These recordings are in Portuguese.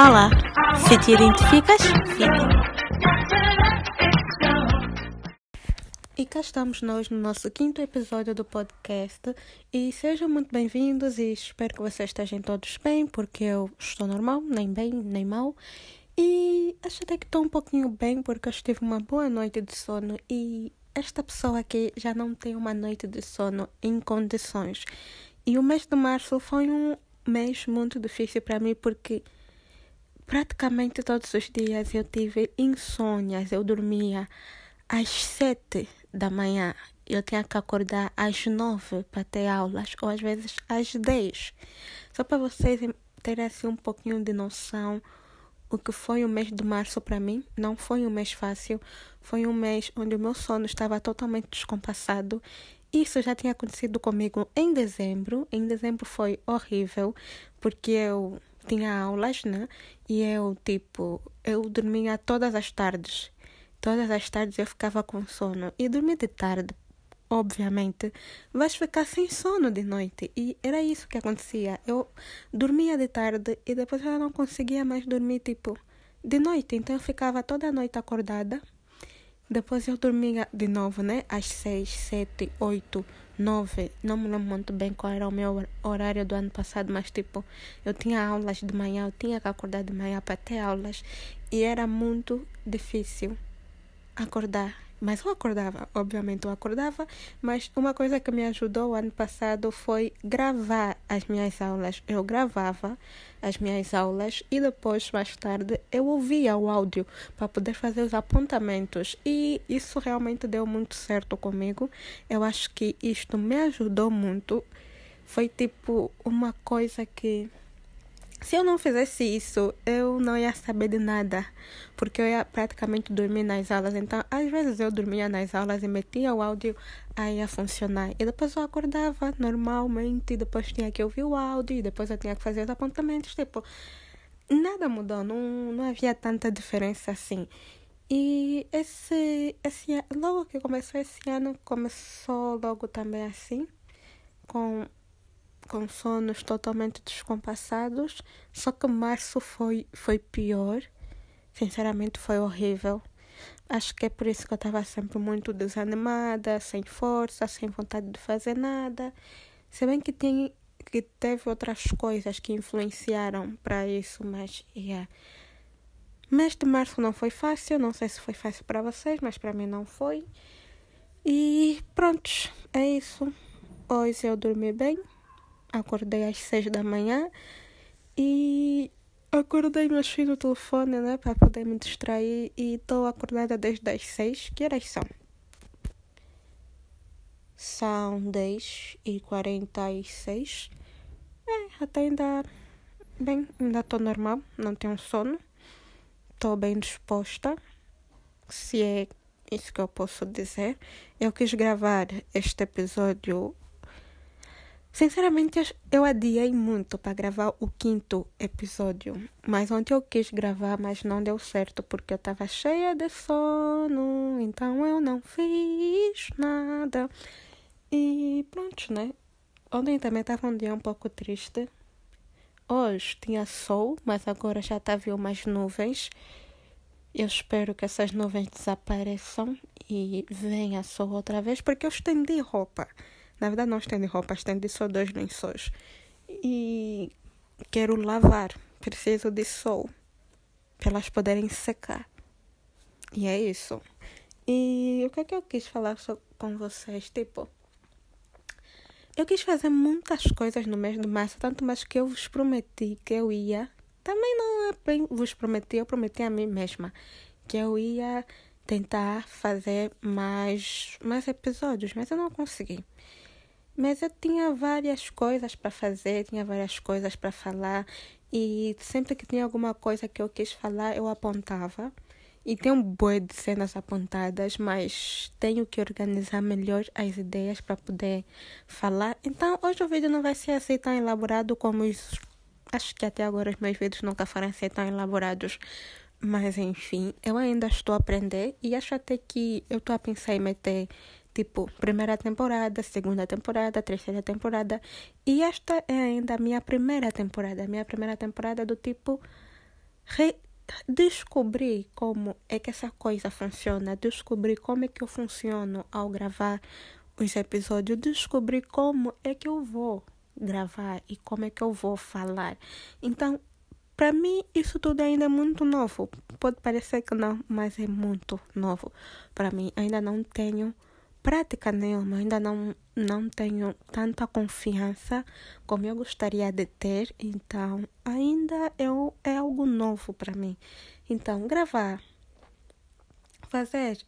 Olá, se te identificas, fica. E cá estamos nós no nosso quinto episódio do podcast e sejam muito bem-vindos e espero que vocês estejam todos bem, porque eu estou normal, nem bem, nem mal. E acho até que estou um pouquinho bem porque eu tive uma boa noite de sono e esta pessoa aqui já não tem uma noite de sono em condições. E o mês de março foi um mês muito difícil para mim porque praticamente todos os dias eu tive insônias. Eu dormia às sete da manhã. Eu tinha que acordar às nove para ter aulas, ou às vezes às dez. Só para vocês terem assim um pouquinho de noção o que foi o mês de março para mim. Não foi um mês fácil. Foi um mês onde o meu sono estava totalmente descompassado. Isso já tinha acontecido comigo em dezembro. Em dezembro foi horrível, porque eu tinha aulas, né? E eu, tipo, eu dormia todas as tardes. Todas as tardes eu ficava com sono. E dormir de tarde, obviamente, vais ficar sem sono de noite. E era isso que acontecia. Eu dormia de tarde e depois eu não conseguia mais dormir, tipo, de noite. Então eu ficava toda a noite acordada. Depois eu dormia de novo, né? Às seis, sete, oito, nove. Não me lembro muito bem qual era o meu horário do ano passado, mas tipo, eu tinha aulas de manhã, eu tinha que acordar de manhã para ter aulas. E era muito difícil acordar mas eu acordava, obviamente eu acordava, mas uma coisa que me ajudou ano passado foi gravar as minhas aulas. Eu gravava as minhas aulas e depois, mais tarde, eu ouvia o áudio para poder fazer os apontamentos. E isso realmente deu muito certo comigo. Eu acho que isto me ajudou muito. Foi tipo uma coisa que se eu não fizesse isso, eu não ia saber de nada, porque eu ia praticamente dormir nas aulas. Então, às vezes eu dormia nas aulas e metia o áudio, aí ia funcionar. E depois eu acordava normalmente, depois tinha que ouvir o áudio, e depois eu tinha que fazer os apontamentos. Tipo, nada mudou, não, não havia tanta diferença assim. E esse, esse logo que começou esse ano, começou logo também assim, com com sonos totalmente descompassados. Só que março foi, foi pior. Sinceramente, foi horrível. Acho que é por isso que eu estava sempre muito desanimada, sem força, sem vontade de fazer nada. Se bem que, tem, que teve outras coisas que influenciaram para isso, mas yeah. Mês de março não foi fácil, não sei se foi fácil para vocês, mas para mim não foi. E pronto, é isso. Hoje eu dormi bem. Acordei às seis da manhã e acordei meus filhos no telefone, né, para poder me distrair e estou acordada desde as seis. Que horas são? São dez e quarenta e seis. É, até ainda bem, ainda estou normal, não tenho sono. Estou bem disposta, se é isso que eu posso dizer. Eu quis gravar este episódio Sinceramente, eu adiei muito para gravar o quinto episódio. Mas ontem eu quis gravar, mas não deu certo porque eu estava cheia de sono. Então eu não fiz nada. E pronto, né? Ontem também estava um dia um pouco triste. Hoje tinha sol, mas agora já estava umas nuvens. Eu espero que essas nuvens desapareçam e venha sol outra vez, porque eu estendi roupa. Na verdade, não estende roupa, estende só dois lençóis. E quero lavar. Preciso de sol para elas poderem secar. E é isso. E o que é que eu quis falar com vocês? Tipo, eu quis fazer muitas coisas no mês de março, tanto mais que eu vos prometi que eu ia. Também não é bem vos prometi, eu prometi a mim mesma que eu ia tentar fazer mais, mais episódios, mas eu não consegui. Mas eu tinha várias coisas para fazer, tinha várias coisas para falar e sempre que tinha alguma coisa que eu quis falar, eu apontava. E tem um boi de cenas apontadas, mas tenho que organizar melhor as ideias para poder falar. Então, hoje o vídeo não vai ser assim tão elaborado como. Acho que até agora os meus vídeos nunca foram assim tão elaborados. Mas enfim, eu ainda estou a aprender e acho até que eu estou a pensar em meter tipo, primeira temporada, segunda temporada, terceira temporada. E esta é ainda a minha primeira temporada. Minha primeira temporada do tipo descobrir como é que essa coisa funciona, descobrir como é que eu funciono ao gravar os episódios, descobrir como é que eu vou gravar e como é que eu vou falar. Então, para mim, isso tudo ainda é muito novo. Pode parecer que não, mas é muito novo. Para mim, ainda não tenho prática nenhuma, ainda não, não tenho tanta confiança como eu gostaria de ter, então ainda é, é algo novo para mim. Então, gravar, fazer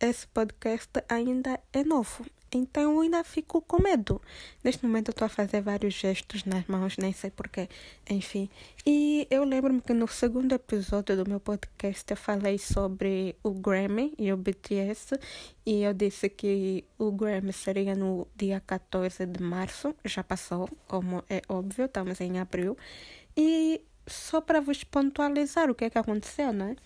esse podcast ainda é novo, então eu ainda fico com medo. Neste momento eu estou a fazer vários gestos nas mãos, nem sei porquê. Enfim. E eu lembro-me que no segundo episódio do meu podcast eu falei sobre o Grammy e o BTS. E eu disse que o Grammy seria no dia 14 de março. Já passou, como é óbvio, estamos em abril. E só para vos pontualizar o que é que aconteceu, não é?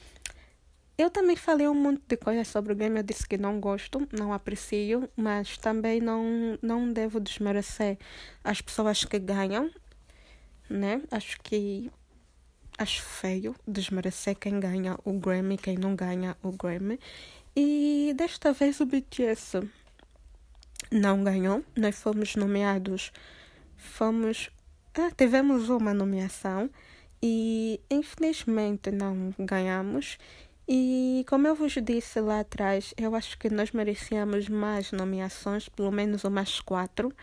Eu também falei um monte de coisas sobre o game. Eu disse que não gosto, não aprecio, mas também não, não devo desmerecer as pessoas que ganham, né? Acho que acho feio desmerecer quem ganha o Grammy, quem não ganha o Grammy. E desta vez o BTS não ganhou. Nós fomos nomeados, fomos, ah, tivemos uma nomeação e infelizmente não ganhamos. E como eu vos disse lá atrás, eu acho que nós merecíamos mais nomeações, pelo menos umas quatro,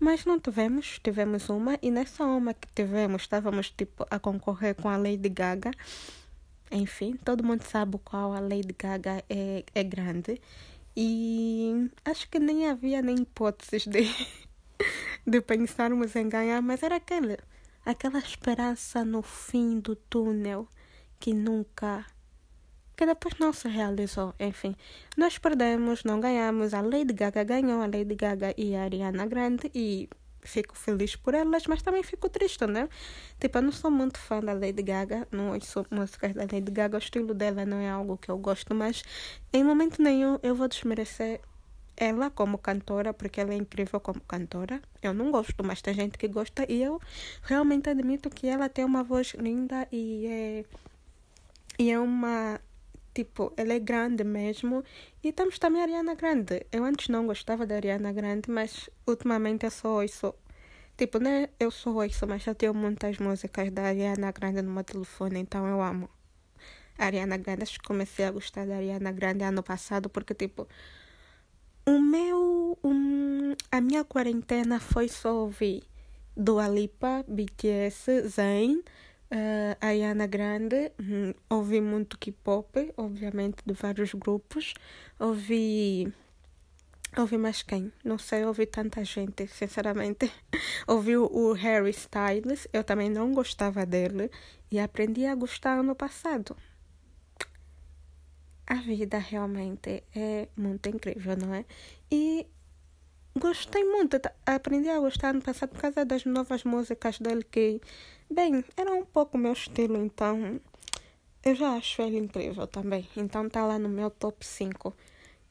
mas não tivemos, tivemos uma, e nessa uma que tivemos, estávamos tipo a concorrer com a Lady Gaga. Enfim, todo mundo sabe qual a Lady Gaga é, é grande. E acho que nem havia nem hipóteses de, de pensarmos em ganhar, mas era aquele, aquela esperança no fim do túnel que nunca que depois não se realizou. Enfim, nós perdemos, não ganhamos. A Lady Gaga ganhou, a Lady Gaga e a Ariana Grande, e fico feliz por elas, mas também fico triste, né? Tipo, eu não sou muito fã da Lady Gaga, não ouço músicas da Lady Gaga, o estilo dela não é algo que eu gosto, mas em momento nenhum eu vou desmerecer ela como cantora, porque ela é incrível como cantora. Eu não gosto, mas tem gente que gosta e eu realmente admito que ela tem uma voz linda e é, e é uma Tipo, ela é grande mesmo. E temos também a Ariana Grande. Eu antes não gostava da Ariana Grande, mas ultimamente eu só ouço. Tipo, né? Eu só ouço, mas já tenho muitas músicas da Ariana Grande no meu telefone, então eu amo. A Ariana Grande, acho que comecei a gostar da Ariana Grande ano passado, porque, tipo, o meu. Um, a minha quarentena foi só ouvir Dua Lipa, BTS, Zayn. Uh, a Grande, hum, ouvi muito K-pop, obviamente de vários grupos. Ouvi. Ouvi mais quem? Não sei, ouvi tanta gente, sinceramente. ouvi o Harry Styles, eu também não gostava dele e aprendi a gostar ano passado. A vida realmente é muito incrível, não é? E gostei muito, aprendi a gostar ano passado por causa das novas músicas dele que Bem, era um pouco o meu estilo, então eu já acho ele incrível também. Então tá lá no meu top 5.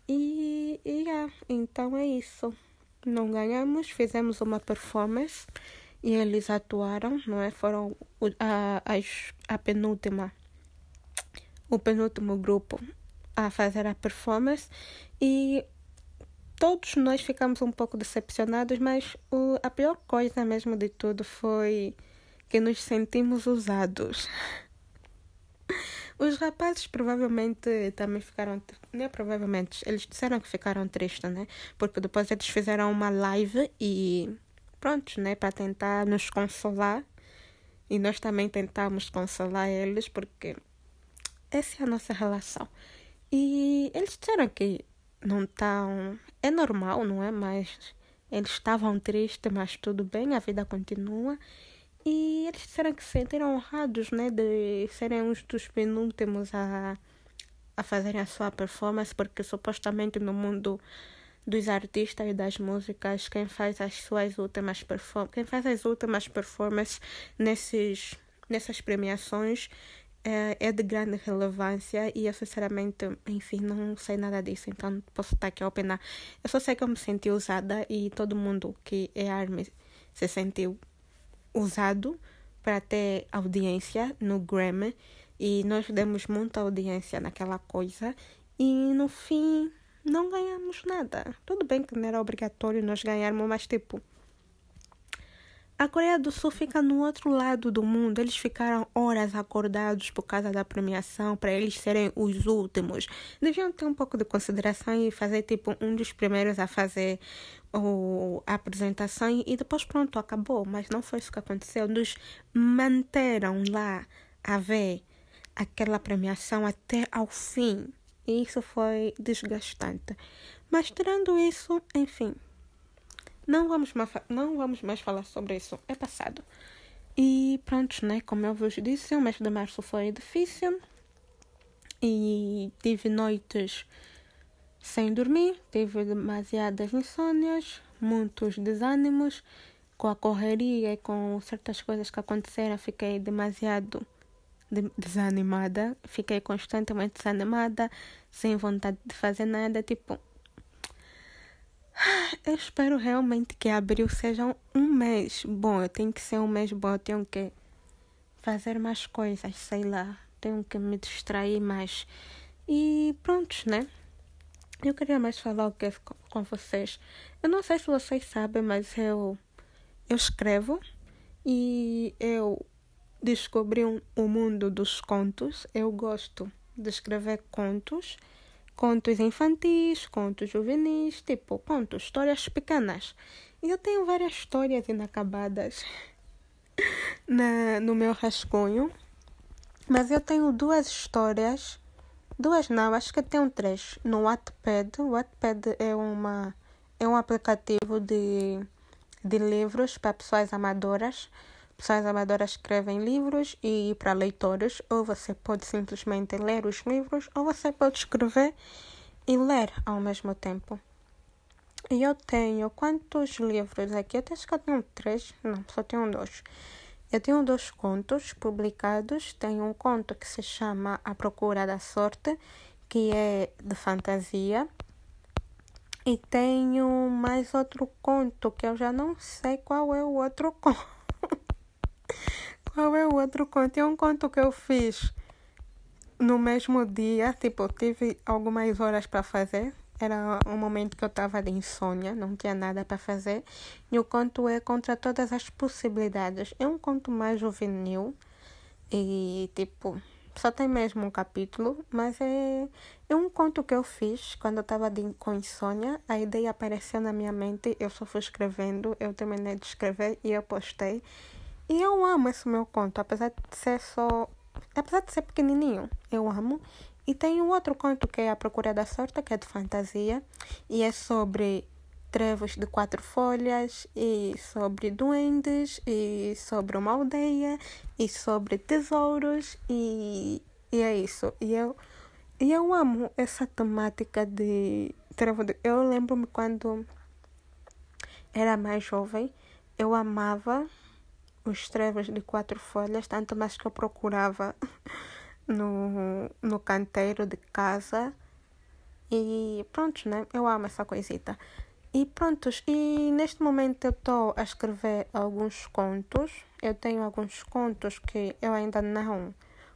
E, e yeah, então é isso. Não ganhamos, fizemos uma performance e eles atuaram, não é? Foram a, a, a penúltima, o penúltimo grupo a fazer a performance e todos nós ficamos um pouco decepcionados, mas o, a pior coisa mesmo de tudo foi que nos sentimos usados. Os rapazes provavelmente também ficaram, não é provavelmente, eles disseram que ficaram tristes, né? Porque depois eles fizeram uma live e pronto, né? Para tentar nos consolar. E nós também tentamos consolar eles porque essa é a nossa relação. E eles disseram que não estão. É normal, não é? Mas eles estavam tristes, mas tudo bem, a vida continua. E eles disseram que se sentiram honrados, né, de serem uns dos penúltimos a, a fazerem a sua performance, porque supostamente no mundo dos artistas e das músicas, quem faz as suas últimas performances, quem faz as últimas performances nesses, nessas premiações é, é de grande relevância e eu sinceramente, enfim, não sei nada disso, então posso estar aqui a opinar. Eu só sei que eu me senti usada e todo mundo que é ARMY se sentiu usado para ter audiência no Grammy. E nós demos muita audiência naquela coisa e no fim não ganhamos nada. Tudo bem que não era obrigatório nós ganharmos, mas tipo. A Coreia do Sul fica no outro lado do mundo. Eles ficaram horas acordados por causa da premiação, para eles serem os últimos. Deviam ter um pouco de consideração e fazer tipo um dos primeiros a fazer o, a apresentação e depois pronto, acabou. Mas não foi isso que aconteceu. Nos manteram lá a ver aquela premiação até ao fim. E isso foi desgastante. Mas tirando isso, enfim, não vamos mais, não vamos mais falar sobre isso. É passado. E pronto, né? Como eu vos disse, o mês de março foi difícil. E tive noites sem dormir, tive demasiadas insônias, muitos desânimos. Com a correria e com certas coisas que aconteceram, fiquei demasiado desanimada. Fiquei constantemente desanimada, sem vontade de fazer nada. Tipo, eu espero realmente que abril seja um mês bom. Eu tenho que ser um mês bom. Eu tenho que fazer mais coisas, sei lá. Tenho que me distrair mais. E pronto, né? Eu queria mais falar o que com vocês. Eu não sei se vocês sabem, mas eu, eu escrevo e eu descobri um, o mundo dos contos. Eu gosto de escrever contos contos infantis, contos juvenis, tipo contos, histórias pequenas. E eu tenho várias histórias inacabadas na, no meu rascunho, mas eu tenho duas histórias, duas não, acho que tenho três, no Wattpad. O Wattpad é, uma, é um aplicativo de, de livros para pessoas amadoras. Pessoas amadoras escrevem livros e para leitores, ou você pode simplesmente ler os livros, ou você pode escrever e ler ao mesmo tempo. E eu tenho quantos livros aqui? Eu acho que eu tenho três, não, só tenho dois. Eu tenho dois contos publicados. Tenho um conto que se chama A Procura da Sorte, que é de fantasia. E tenho mais outro conto que eu já não sei qual é o outro conto. Qual é o outro conto? É um conto que eu fiz no mesmo dia. Tipo, tive algumas horas para fazer. Era um momento que eu estava de insônia, não tinha nada para fazer. E o conto é Contra Todas as Possibilidades. É um conto mais juvenil. E, tipo, só tem mesmo um capítulo, mas é, é um conto que eu fiz quando eu estava com insônia. A ideia apareceu na minha mente, eu só fui escrevendo, eu terminei de escrever e eu postei. E eu amo esse meu conto, apesar de ser só. Apesar de ser pequenininho, eu amo. E tem um outro conto que é A Procura da Sorte, que é de fantasia. E é sobre trevos de quatro folhas, e sobre duendes, e sobre uma aldeia, e sobre tesouros, e, e é isso. E eu, e eu amo essa temática de trevo. De, eu lembro-me quando era mais jovem, eu amava os trevos de quatro folhas, tanto mais que eu procurava no, no canteiro de casa. E pronto, né? Eu amo essa coisita. E prontos, e neste momento eu estou a escrever alguns contos. Eu tenho alguns contos que eu ainda não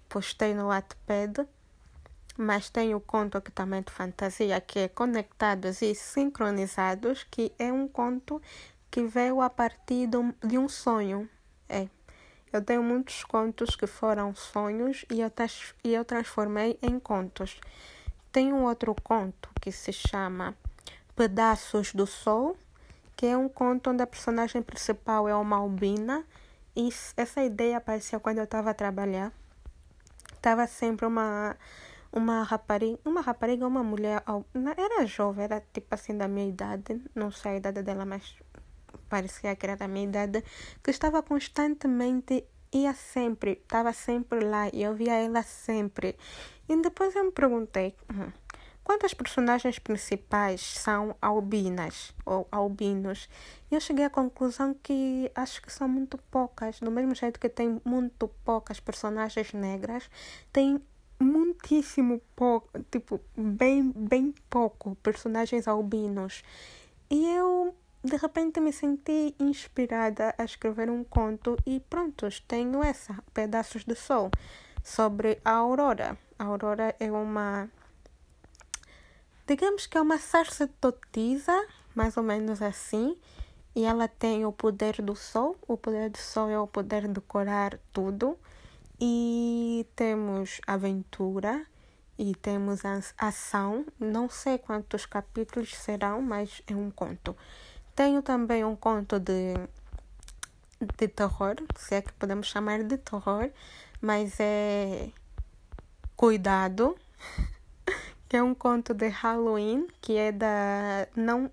postei no Wattpad, mas tenho o conto aqui também de fantasia que é Conectados e Sincronizados, que é um conto que veio a partir de um sonho. É. Eu tenho muitos contos que foram sonhos e eu, e eu transformei em contos. Tem um outro conto que se chama Pedaços do Sol, que é um conto onde a personagem principal é uma albina. E essa ideia apareceu quando eu estava a trabalhar. Estava sempre uma uma rapariga, uma rapariga, uma mulher, era jovem, era tipo assim da minha idade, não sei a idade dela, mas parecia que era da minha idade, que estava constantemente, ia sempre, estava sempre lá e eu via ela sempre. E depois eu me perguntei, hum, quantas personagens principais são albinas ou albinos? E eu cheguei à conclusão que acho que são muito poucas. Do mesmo jeito que tem muito poucas personagens negras, tem muitíssimo pouco, tipo, bem, bem pouco personagens albinos. E eu de repente me senti inspirada a escrever um conto e pronto, tenho essa, Pedaços de Sol. sobre a Aurora. A Aurora é uma. Digamos que é uma sacerdotisa, mais ou menos assim, e ela tem o poder do sol. O poder do sol é o poder de curar tudo. E temos aventura e temos ação. Não sei quantos capítulos serão, mas é um conto. Tenho também um conto de, de terror, se é que podemos chamar de terror, mas é Cuidado, que é um conto de Halloween, que é da. Não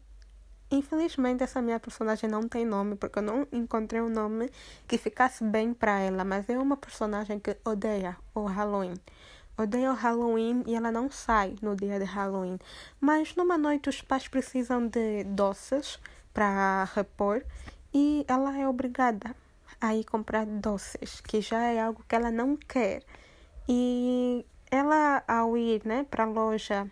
Infelizmente, essa minha personagem não tem nome, porque eu não encontrei um nome que ficasse bem para ela, mas é uma personagem que odeia o Halloween. Odeia o Halloween e ela não sai no dia de Halloween. Mas numa noite os pais precisam de doces para repor e ela é obrigada a ir comprar doces, que já é algo que ela não quer. E ela, ao ir né, para a loja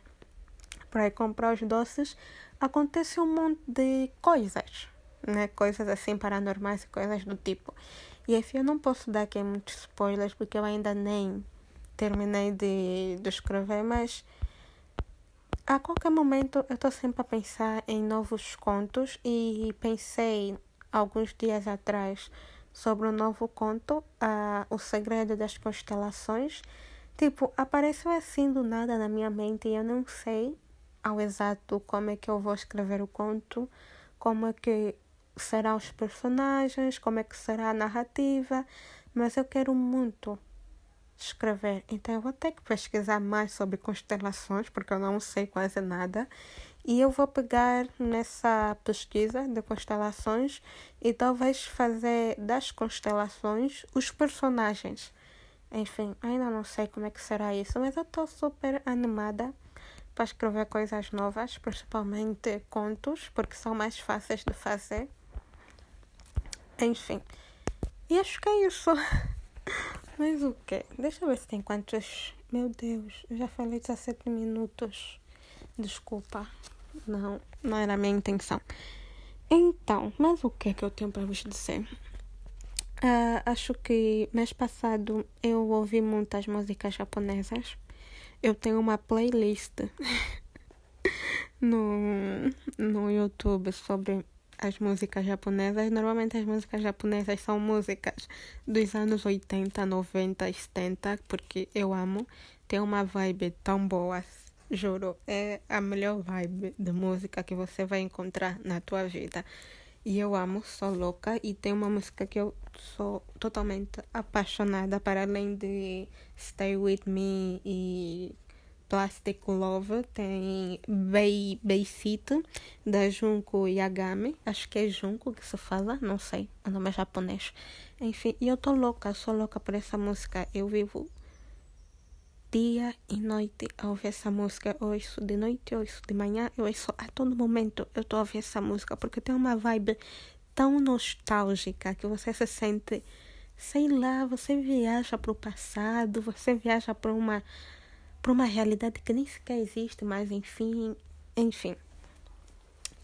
para comprar os doces, acontece um monte de coisas, né? Coisas assim paranormais e coisas do tipo. E enfim, eu não posso dar aqui muitos spoilers porque eu ainda nem terminei de, de escrever, mas a qualquer momento eu estou sempre a pensar em novos contos e pensei alguns dias atrás sobre um novo conto, uh, O Segredo das Constelações. Tipo, apareceu assim do nada na minha mente e eu não sei ao exato como é que eu vou escrever o conto, como é que serão os personagens, como é que será a narrativa, mas eu quero muito escrever. Então eu vou ter que pesquisar mais sobre constelações, porque eu não sei quase nada. E eu vou pegar nessa pesquisa de constelações e talvez fazer das constelações os personagens. Enfim, ainda não sei como é que será isso, mas eu estou super animada para escrever coisas novas, principalmente contos, porque são mais fáceis de fazer. Enfim, e acho que é isso. Mas o quê? Deixa eu ver se tem quantos. Meu Deus, eu já falei 17 minutos. Desculpa. Não, não era a minha intenção. Então, mas o que é que eu tenho para vos dizer? Uh, acho que mês passado eu ouvi muitas músicas japonesas. Eu tenho uma playlist no, no YouTube sobre as músicas japonesas. Normalmente as músicas japonesas são músicas dos anos 80, 90, 70, porque eu amo. Tem uma vibe tão boa, juro. É a melhor vibe de música que você vai encontrar na tua vida. E eu amo, sou louca. E tem uma música que eu sou totalmente apaixonada, para além de Stay With Me e Plastic Love, tem Bei, Beisit, da Junko Yagami, acho que é Junko que se fala, não sei, o nome é japonês. Enfim, e eu tô louca, sou louca por essa música. Eu vivo dia e noite a ouvir essa música. Eu ouço de noite, eu ouço de manhã, eu ouço a todo momento. Eu tô ouvir essa música porque tem uma vibe tão nostálgica que você se sente, sei lá, você viaja para o passado, você viaja para uma para uma realidade que nem sequer existe, mas enfim, enfim.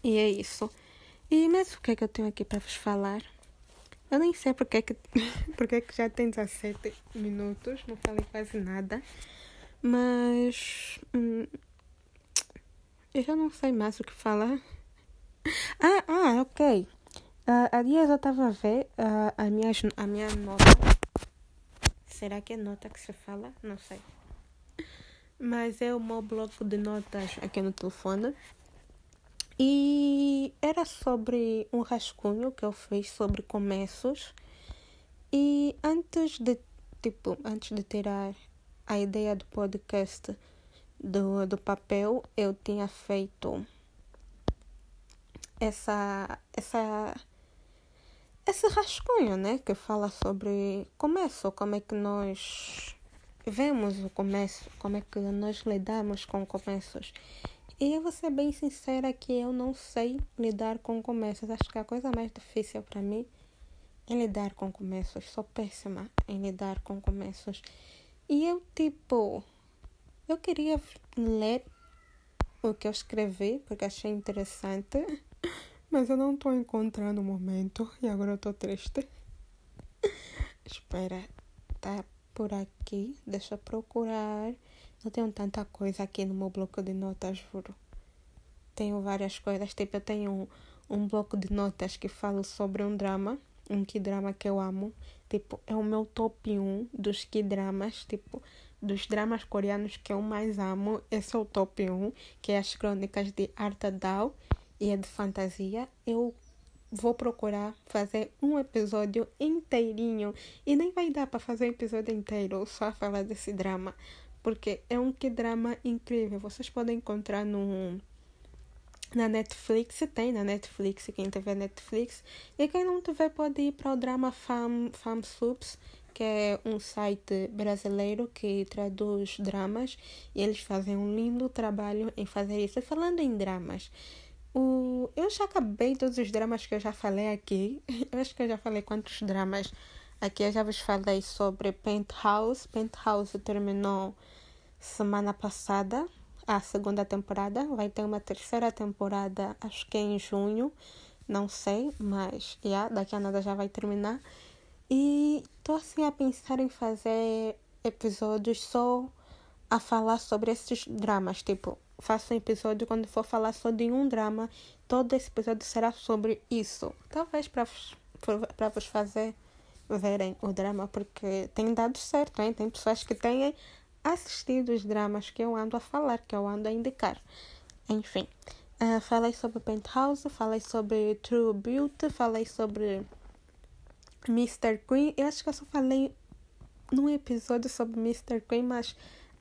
E é isso. E mas o que é que eu tenho aqui para vos falar? Eu nem sei porque é que, porque é que já tem 17 minutos, não falei quase nada. Mas hum, eu já não sei mais o que falar. Ah, ah, ok. Uh, há dias eu estava a ver uh, a, minha, a minha nota. Será que é nota que se fala? Não sei. Mas é o meu bloco de notas aqui no telefone. E era sobre um rascunho que eu fiz sobre começos. E antes de, tipo, antes de tirar a ideia do podcast do, do papel, eu tinha feito essa, essa, esse rascunho, né? Que fala sobre começo, como é que nós vemos o começo, como é que nós lidamos com começos. E eu vou ser bem sincera que eu não sei lidar com começos. Acho que a coisa mais difícil para mim é lidar com começos. Sou péssima em lidar com começos. E eu, tipo, eu queria ler o que eu escrevi, porque achei interessante. Mas eu não estou encontrando o momento. E agora eu estou triste. Espera, tá por aqui. Deixa eu procurar. Não tenho tanta coisa aqui no meu bloco de notas, juro. Tenho várias coisas. Tipo, eu tenho um, um bloco de notas que falo sobre um drama. Um que drama que eu amo. Tipo, é o meu top 1 dos que dramas. Tipo, dos dramas coreanos que eu mais amo. Esse é o top 1, que é as crônicas de Arta Dao e é de fantasia. Eu vou procurar fazer um episódio inteirinho e nem vai dar para fazer um episódio inteiro só falar desse drama, porque é um que drama incrível. Vocês podem encontrar no na Netflix, tem na Netflix, quem tiver Netflix, e quem não tiver pode ir para o drama Fam, Fam que é um site brasileiro que traduz dramas, e eles fazem um lindo trabalho em fazer isso. E falando em dramas, o, eu já acabei todos os dramas que eu já falei aqui. Eu acho que eu já falei quantos dramas aqui. Eu já vos falei sobre Penthouse. Penthouse terminou semana passada, a segunda temporada. Vai ter uma terceira temporada, acho que é em junho. Não sei, mas yeah, daqui a nada já vai terminar. E estou assim a pensar em fazer episódios só a falar sobre esses dramas, tipo faço um episódio quando for falar só de um drama. Todo esse episódio será sobre isso. Talvez para vos fazer verem o drama, porque tem dado certo, hein? Tem pessoas que têm assistido os dramas que eu ando a falar, que eu ando a indicar. Enfim, uh, falei sobre Penthouse, falei sobre True Beauty, falei sobre Mr. Queen. Eu acho que eu só falei num episódio sobre Mr. Queen, mas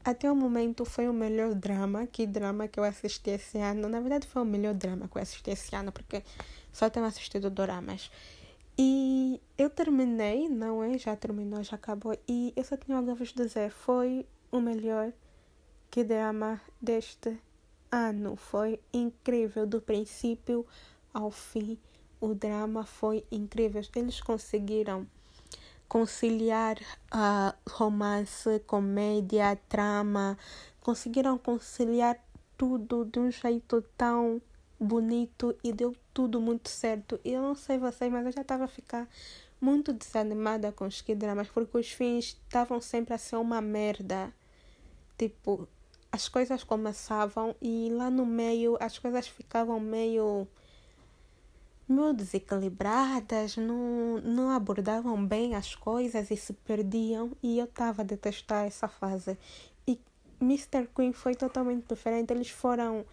até o momento foi o melhor drama, que drama que eu assisti esse ano. Na verdade foi o melhor drama que eu assisti esse ano, porque só tenho assistido dramas. E eu terminei, não é? Já terminou, já acabou. E eu só tenho algo a vos dizer. Foi o melhor que drama deste ano. Foi incrível, do princípio ao fim. O drama foi incrível. Eles conseguiram conciliar uh, romance, comédia, trama, conseguiram conciliar tudo de um jeito tão bonito e deu tudo muito certo. Eu não sei vocês, mas eu já estava a ficar muito desanimada com os K-dramas porque os fins estavam sempre a ser uma merda. Tipo, as coisas começavam e lá no meio as coisas ficavam meio meio desequilibradas, não, não abordavam bem as coisas e se perdiam. E eu estava a detestar essa fase. E Mr. Queen foi totalmente diferente. Eles foram.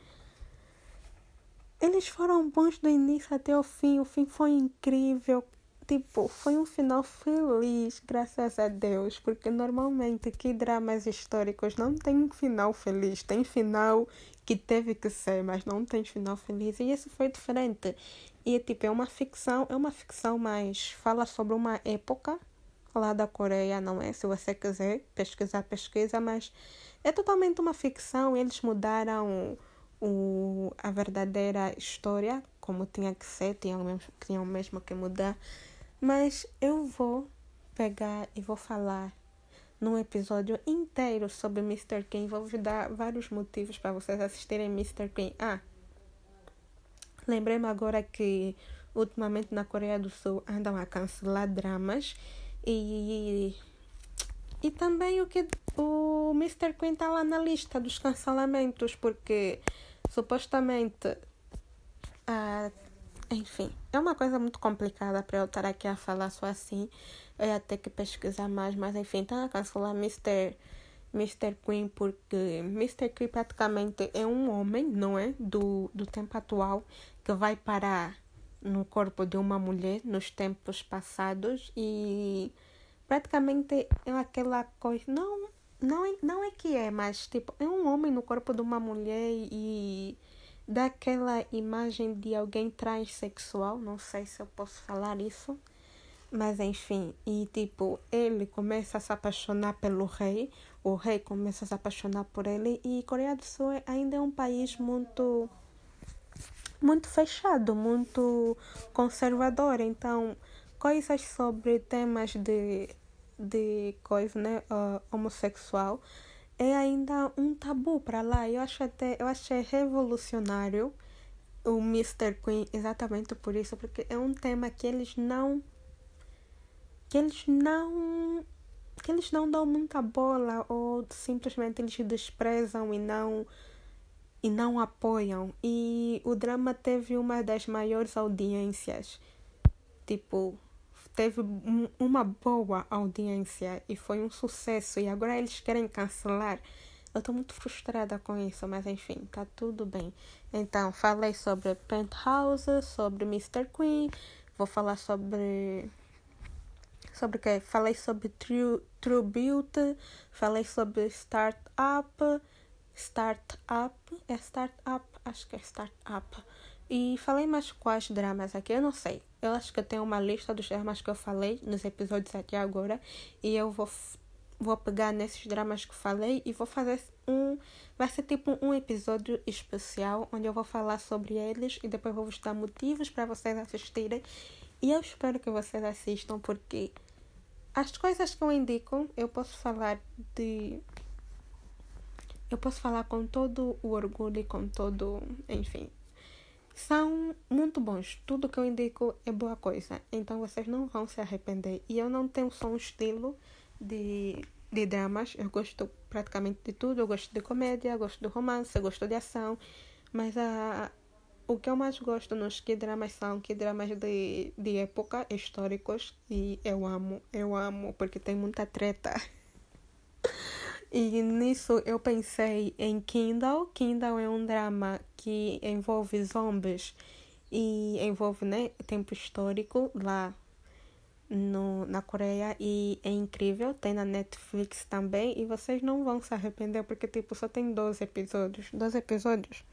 Eles foram bons do início até o fim. O fim foi incrível. Tipo, foi um final feliz, graças a Deus. Porque normalmente que dramas históricos não tem um final feliz. Tem final que teve que ser, mas não tem final feliz. E esse foi diferente. E tipo, é uma ficção, é uma ficção, mas fala sobre uma época lá da Coreia, não é? Se você quiser pesquisar, pesquisa, mas é totalmente uma ficção. Eles mudaram o, a verdadeira história, como tinha que ser, tinham mesmo, tinham mesmo que mudar. Mas eu vou pegar e vou falar num episódio inteiro sobre Mr. King. Vou vos dar vários motivos para vocês assistirem Mr. King. Ah, Lembrei-me agora que ultimamente na Coreia do Sul andam a cancelar dramas e e também o que o Mr. Queen está lá na lista dos cancelamentos porque supostamente ah, enfim, é uma coisa muito complicada para eu estar aqui a falar só assim. Eu ia ter que pesquisar mais, mas enfim, estão a cancelar Mr. Mr. Queen porque Mr. Queen praticamente é um homem, não é? Do, do tempo atual que vai parar no corpo de uma mulher nos tempos passados e praticamente é aquela coisa não não é, não é que é mas tipo é um homem no corpo de uma mulher e dá aquela imagem de alguém transexual não sei se eu posso falar isso mas enfim e tipo ele começa a se apaixonar pelo rei o rei começa a se apaixonar por ele e Coreia do Sul ainda é um país muito muito fechado, muito conservador. Então, coisas sobre temas de, de coisa, né, uh, homossexual é ainda um tabu para lá. Eu acho até, eu achei revolucionário o Mr. Queen exatamente por isso, porque é um tema que eles não que eles não que eles não dão muita bola ou simplesmente eles desprezam e não e não apoiam. E o drama teve uma das maiores audiências. Tipo, teve um, uma boa audiência e foi um sucesso. E agora eles querem cancelar. Eu estou muito frustrada com isso, mas enfim, tá tudo bem. Então, falei sobre Penthouse, sobre Mr. Queen, vou falar sobre. Sobre o quê? Falei sobre True, falei sobre Startup, Startup, é Startup, acho que é Startup. E falei mais quais dramas aqui, eu não sei. Eu acho que eu tenho uma lista dos dramas que eu falei nos episódios até agora. E eu vou, vou pegar nesses dramas que falei e vou fazer um. Vai ser tipo um episódio especial onde eu vou falar sobre eles e depois vou vos dar motivos para vocês assistirem. E eu espero que vocês assistam porque as coisas que eu indico eu posso falar de eu posso falar com todo o orgulho e com todo, enfim, são muito bons. Tudo que eu indico é boa coisa. Então vocês não vão se arrepender. E eu não tenho só um estilo de, de dramas. Eu gosto praticamente de tudo. Eu gosto de comédia, gosto de romance, eu gosto de ação. Mas a, o que eu mais gosto nos que dramas são que dramas de, de época, históricos. E eu amo, eu amo, porque tem muita treta. E nisso eu pensei em Kindle. Kindle é um drama que envolve zombies e envolve né, tempo histórico lá no, na Coreia e é incrível. Tem na Netflix também e vocês não vão se arrepender porque tipo só tem 12 episódios. 12 episódios.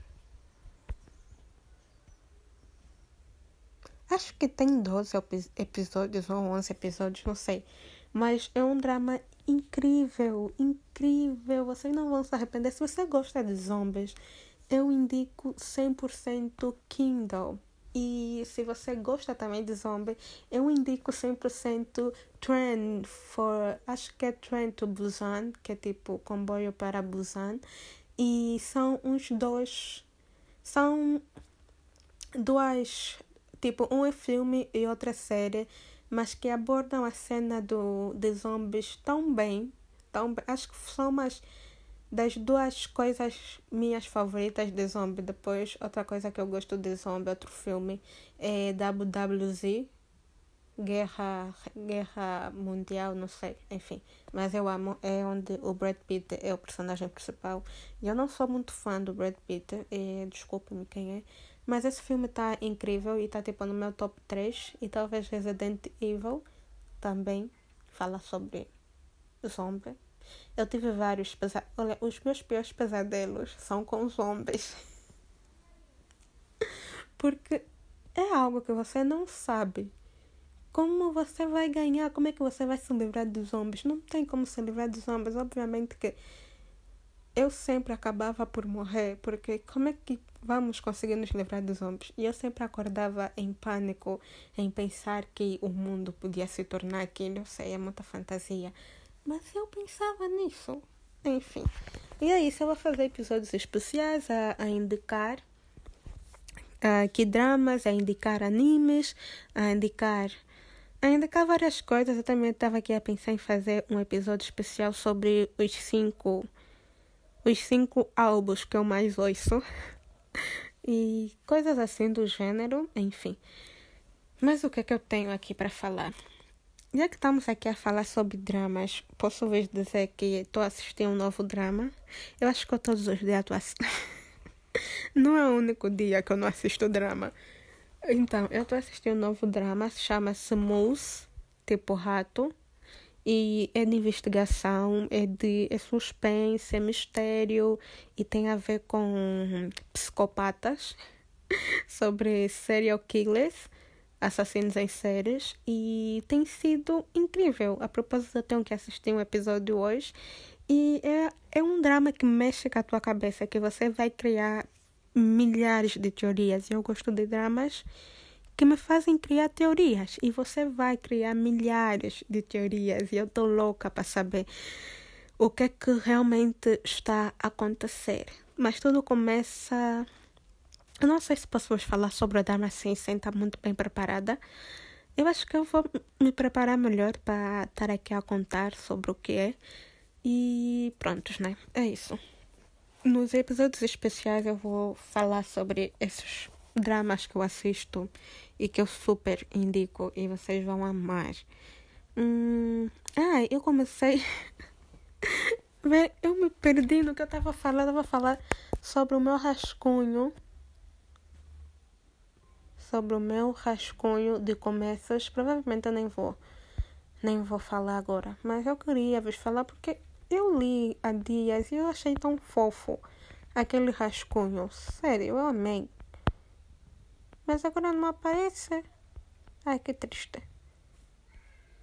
Acho que tem 12 episódios ou 11 episódios, não sei. Mas é um drama incrível, incrível. Vocês não vão se arrepender. Se você gosta de zombies, eu indico 100% Kindle. E se você gosta também de zombie, eu indico 100% Train for. Acho que é Train to Busan, que é tipo comboio para Busan. E são uns dois. São duas. Tipo, um é filme e outra série mas que abordam a cena do, de zombies tão bem, tão bem. Acho que são umas das duas coisas minhas favoritas de zombie. Depois, outra coisa que eu gosto de zombie, outro filme, é WWZ, Guerra, Guerra Mundial, não sei, enfim. Mas eu amo, é onde o Brad Pitt é o personagem principal. E eu não sou muito fã do Brad Pitt, é, desculpe-me quem é. Mas esse filme está incrível e está tipo no meu top 3. E talvez Resident Evil também fala sobre zombies. Eu tive vários pesadelos. Olha, os meus piores pesadelos são com zombies. Porque é algo que você não sabe. Como você vai ganhar? Como é que você vai se livrar dos zombies? Não tem como se livrar dos zombies. Obviamente que eu sempre acabava por morrer, porque como é que vamos conseguir nos livrar dos zombies? E eu sempre acordava em pânico, em pensar que o mundo podia se tornar aquilo, sei, é muita fantasia. Mas eu pensava nisso. Enfim. E é isso, eu vou fazer episódios especiais a, a indicar uh, que dramas, a indicar animes, a indicar a indicar várias coisas. Eu também estava aqui a pensar em fazer um episódio especial sobre os cinco os cinco álbuns que eu mais ouço e coisas assim do gênero, enfim. Mas o que é que eu tenho aqui para falar? Já que estamos aqui a falar sobre dramas, posso vos dizer que estou assistindo um novo drama. Eu acho que eu todos os dias estou assistindo. não é o único dia que eu não assisto drama. Então, eu estou assistindo um novo drama, chama-se Moose, tipo rato. E é de investigação, é de é suspense, é mistério e tem a ver com psicopatas, sobre serial killers, assassinos em séries. E tem sido incrível. A propósito, eu tenho que assistir um episódio hoje. E é, é um drama que mexe com a tua cabeça, que você vai criar milhares de teorias. Eu gosto de dramas que me fazem criar teorias. E você vai criar milhares de teorias. E eu estou louca para saber o que é que realmente está a acontecer. Mas tudo começa. Eu não sei se posso vos falar sobre o Dharma assim, sem estar muito bem preparada. eu acho que eu vou me preparar melhor para estar aqui a contar sobre o que é. E prontos, né? É isso. Nos episódios especiais eu vou falar sobre esses dramas que eu assisto e que eu super indico e vocês vão amar. Hum, ah, eu comecei. eu me perdi no que eu estava falando. Eu estava falar sobre o meu rascunho. Sobre o meu rascunho de começos. Provavelmente eu nem vou. Nem vou falar agora. Mas eu queria vos falar porque eu li há dias e eu achei tão fofo aquele rascunho. Sério, eu amei. Mas agora não aparece. Ai, que triste.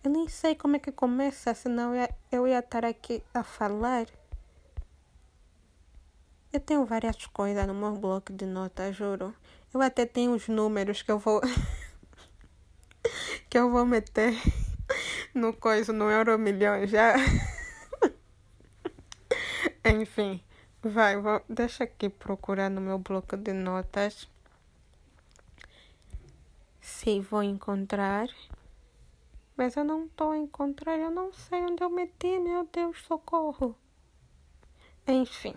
Eu nem sei como é que começa, senão eu ia, eu ia estar aqui a falar. Eu tenho várias coisas no meu bloco de notas, juro. Eu até tenho os números que eu vou. que eu vou meter no coisa, no Euro Milhão já. Enfim, vai, vou, deixa aqui procurar no meu bloco de notas. Se vou encontrar. Mas eu não estou a encontrar, eu não sei onde eu meti, meu Deus, socorro. Enfim,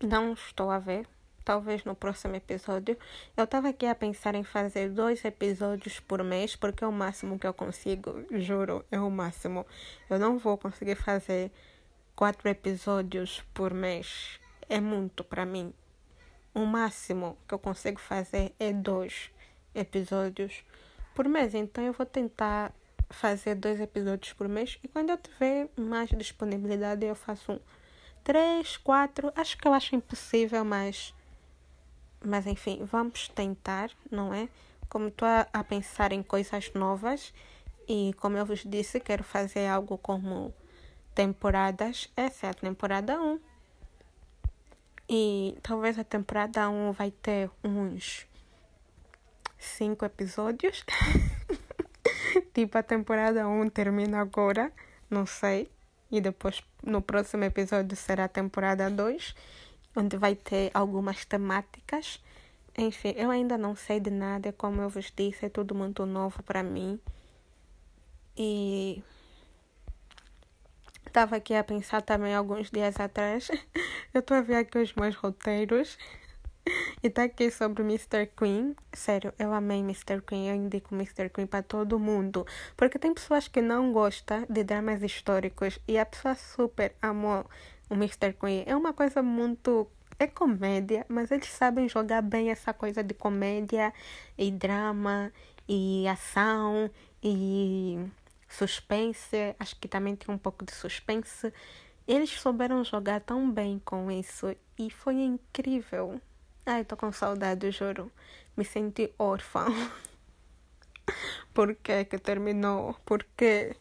não estou a ver. Talvez no próximo episódio. Eu estava aqui a pensar em fazer dois episódios por mês, porque é o máximo que eu consigo, juro, é o máximo. Eu não vou conseguir fazer quatro episódios por mês. É muito para mim. O máximo que eu consigo fazer é dois episódios por mês. Então eu vou tentar fazer dois episódios por mês e quando eu tiver mais disponibilidade eu faço um. Três, quatro, acho que eu acho impossível, mas mas enfim, vamos tentar, não é? Como estou a, a pensar em coisas novas e como eu vos disse, quero fazer algo como temporadas. Essa é a temporada 1. E talvez a temporada 1 vai ter uns cinco episódios. tipo, a temporada 1 termina agora, não sei. E depois, no próximo episódio, será a temporada 2, onde vai ter algumas temáticas. Enfim, eu ainda não sei de nada, como eu vos disse, é tudo muito novo para mim. E estava aqui a pensar também alguns dias atrás. eu estou a ver aqui os meus roteiros. E tá aqui sobre Mr. Queen. Sério, eu amei Mr. Queen. Eu indico Mr. Queen para todo mundo. Porque tem pessoas que não gostam de dramas históricos. E a pessoa super amou o Mr. Queen. É uma coisa muito. É comédia, mas eles sabem jogar bem essa coisa de comédia e drama e ação e suspense. Acho que também tem um pouco de suspense. Eles souberam jogar tão bem com isso e foi incrível. Ai, tô com saudade, juro. Me senti órfã. Por que que terminou? Por quê?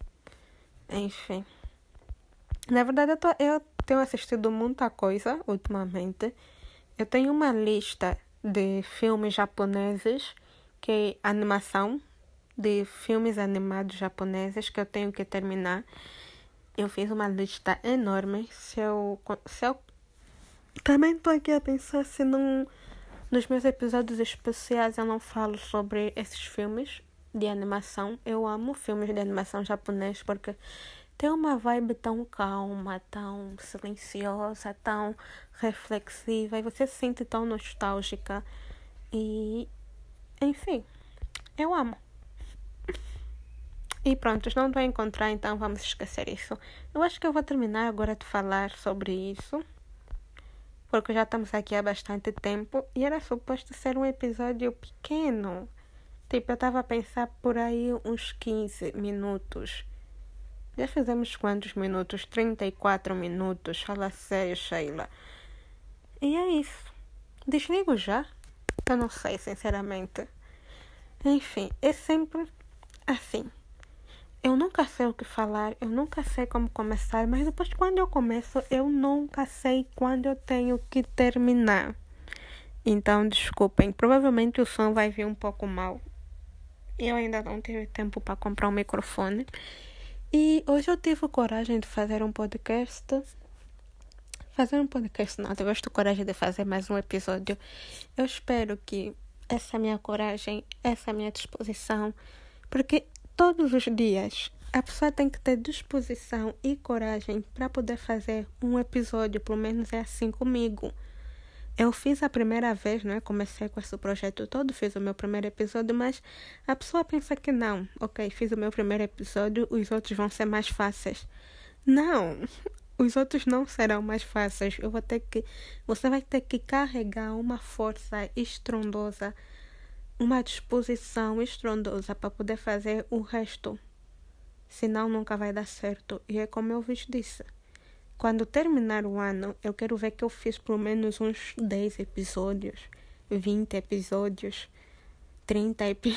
Enfim. Na verdade, eu, tô, eu tenho assistido muita coisa ultimamente. Eu tenho uma lista de filmes japoneses, que é animação, de filmes animados japoneses que eu tenho que terminar. Eu fiz uma lista enorme. Se eu, se eu também estou aqui a pensar se não. Nos meus episódios especiais eu não falo sobre esses filmes de animação. Eu amo filmes de animação japonês porque tem uma vibe tão calma, tão silenciosa, tão reflexiva e você se sente tão nostálgica. E. Enfim, eu amo. E pronto, não estou a encontrar, então vamos esquecer isso. Eu acho que eu vou terminar agora de falar sobre isso porque já estamos aqui há bastante tempo e era suposto ser um episódio pequeno. Tipo, eu estava a pensar por aí uns 15 minutos. Já fizemos quantos minutos? 34 minutos. Fala sério, Sheila. E é isso. Desligo já? Eu não sei, sinceramente. Enfim, é sempre assim. Eu nunca sei o que falar, eu nunca sei como começar, mas depois quando eu começo, eu nunca sei quando eu tenho que terminar. Então, desculpem, provavelmente o som vai vir um pouco mal. Eu ainda não tive tempo para comprar um microfone. E hoje eu tive coragem de fazer um podcast. Fazer um podcast, não, tive coragem de fazer mais um episódio. Eu espero que essa minha coragem, essa minha disposição, porque todos os dias. A pessoa tem que ter disposição e coragem para poder fazer um episódio, pelo menos é assim comigo. Eu fiz a primeira vez, né? Comecei com esse projeto todo, fiz o meu primeiro episódio, mas a pessoa pensa que não. Ok, fiz o meu primeiro episódio, os outros vão ser mais fáceis. Não, os outros não serão mais fáceis. Eu vou ter que, você vai ter que carregar uma força estrondosa, uma disposição estrondosa para poder fazer o resto. Senão nunca vai dar certo. E é como eu vos disse. Quando terminar o ano, eu quero ver que eu fiz pelo menos uns 10 episódios, 20 episódios, 30, epi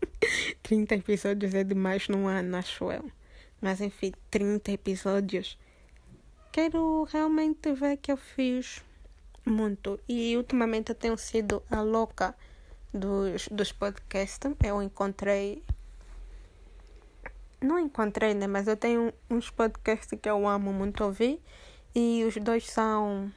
30 episódios é demais num ano, acho eu. Mas enfim, 30 episódios. Quero realmente ver que eu fiz muito. E ultimamente eu tenho sido a louca dos, dos podcasts. Eu encontrei não encontrei, né? Mas eu tenho uns podcasts que eu amo muito ouvir. E os dois são.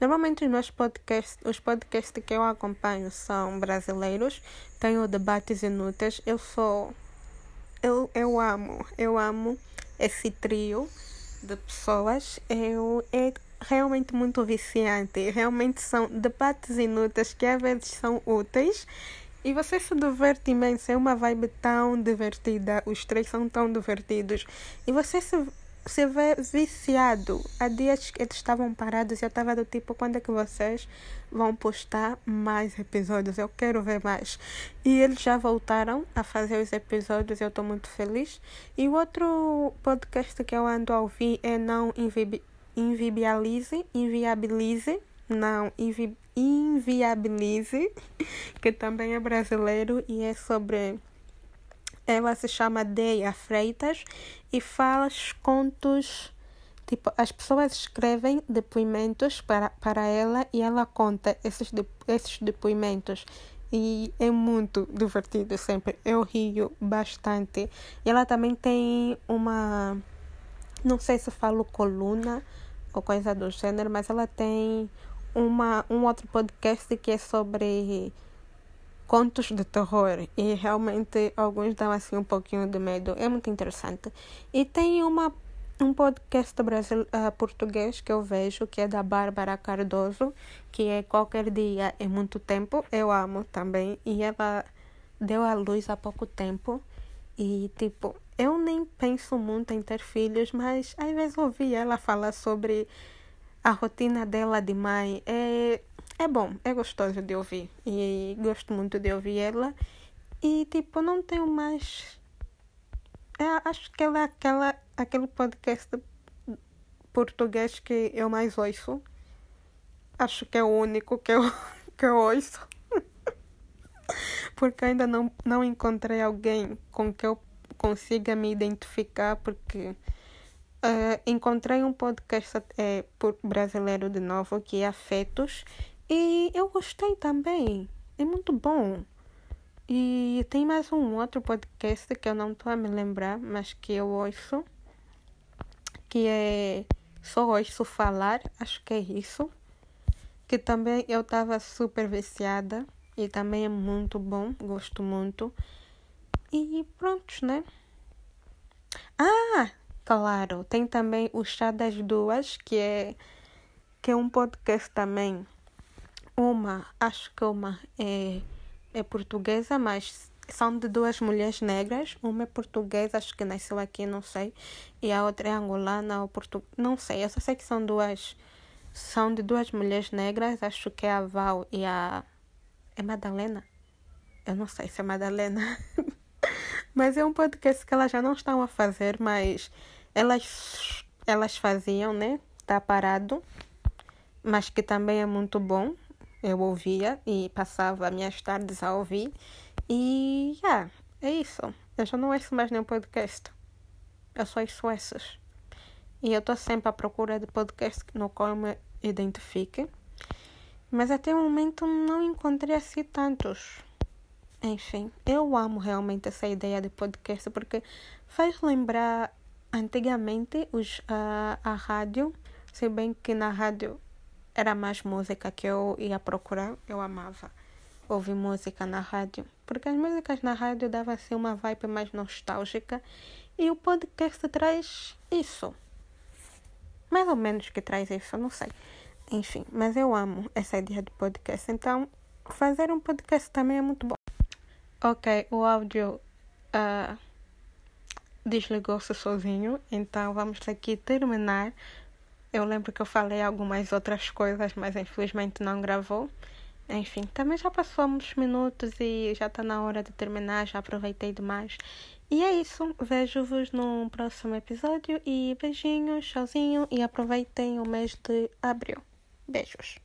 Normalmente os meus podcasts, os podcasts que eu acompanho são brasileiros. Tenho debates inúteis. Eu sou. Eu, eu amo, eu amo esse trio de pessoas. Eu, é realmente muito viciante. Realmente são debates inúteis que às vezes são úteis e você se diverte imenso, é uma vibe tão divertida, os três são tão divertidos. E você se, se vê viciado. Há dias que eles estavam parados e eu estava do tipo, quando é que vocês vão postar mais episódios? Eu quero ver mais. E eles já voltaram a fazer os episódios eu estou muito feliz. E o outro podcast que eu ando a ouvir é Não Invi Inviabilize, Inviabilize, Não Invi Inviabilize, que também é brasileiro e é sobre. Ela se chama Deia Freitas e faz contos. Tipo, as pessoas escrevem depoimentos para, para ela e ela conta esses, de, esses depoimentos. E é muito divertido sempre. Eu rio bastante. E ela também tem uma. Não sei se falo coluna ou coisa do gênero, mas ela tem uma, um outro podcast que é sobre contos de terror e realmente alguns dão assim um pouquinho de medo. É muito interessante. E tem uma um podcast brasile... uh, português que eu vejo que é da Bárbara Cardoso, que é Qualquer Dia é Muito Tempo. Eu amo também. E ela deu à luz há pouco tempo. E tipo, eu nem penso muito em ter filhos, mas às vezes ouvi ela falar sobre a rotina dela de mãe é, é bom, é gostoso de ouvir. E gosto muito de ouvir ela. E tipo, não tenho mais. É, acho que ela é aquela, aquele podcast português que eu mais ouço. Acho que é o único que eu, que eu ouço. porque ainda não, não encontrei alguém com que eu consiga me identificar, porque Uh, encontrei um podcast é, por brasileiro de novo que é Afetos e eu gostei também. É muito bom. E tem mais um outro podcast que eu não estou a me lembrar, mas que eu ouço, que é Só Ouço Falar, acho que é isso. Que também eu estava super viciada e também é muito bom, gosto muito. E pronto, né? Ah! Claro, tem também o Chá das Duas, que é, que é um podcast também. Uma, acho que uma é, é portuguesa, mas são de duas mulheres negras. Uma é portuguesa, acho que nasceu aqui, não sei. E a outra é angolana ou portuguesa, não sei. Eu só sei que são duas, são de duas mulheres negras. Acho que é a Val e a. É Madalena? Eu não sei se é Madalena. mas é um podcast que elas já não estão a fazer, mas elas, elas faziam, né? Tá parado, mas que também é muito bom. Eu ouvia e passava minhas tardes a ouvir. E, yeah, é isso. Eu já não ouço mais nenhum podcast. Eu só ouço esses. E eu estou sempre à procura de podcast no qual eu me identifique. Mas até o momento não encontrei assim tantos. Enfim, eu amo realmente essa ideia de podcast porque faz lembrar Antigamente, os, a, a rádio, se bem que na rádio era mais música que eu ia procurar, eu amava ouvir música na rádio, porque as músicas na rádio davam assim uma vibe mais nostálgica e o podcast traz isso. Mais ou menos que traz isso, não sei. Enfim, mas eu amo essa ideia de podcast, então fazer um podcast também é muito bom. Ok, o áudio uh, desligou-se sozinho, então vamos aqui terminar. Eu lembro que eu falei algumas outras coisas, mas infelizmente não gravou. Enfim, também já passou uns minutos e já está na hora de terminar, já aproveitei demais. E é isso, vejo-vos no próximo episódio e beijinhos, tchauzinho e aproveitem o mês de abril. Beijos.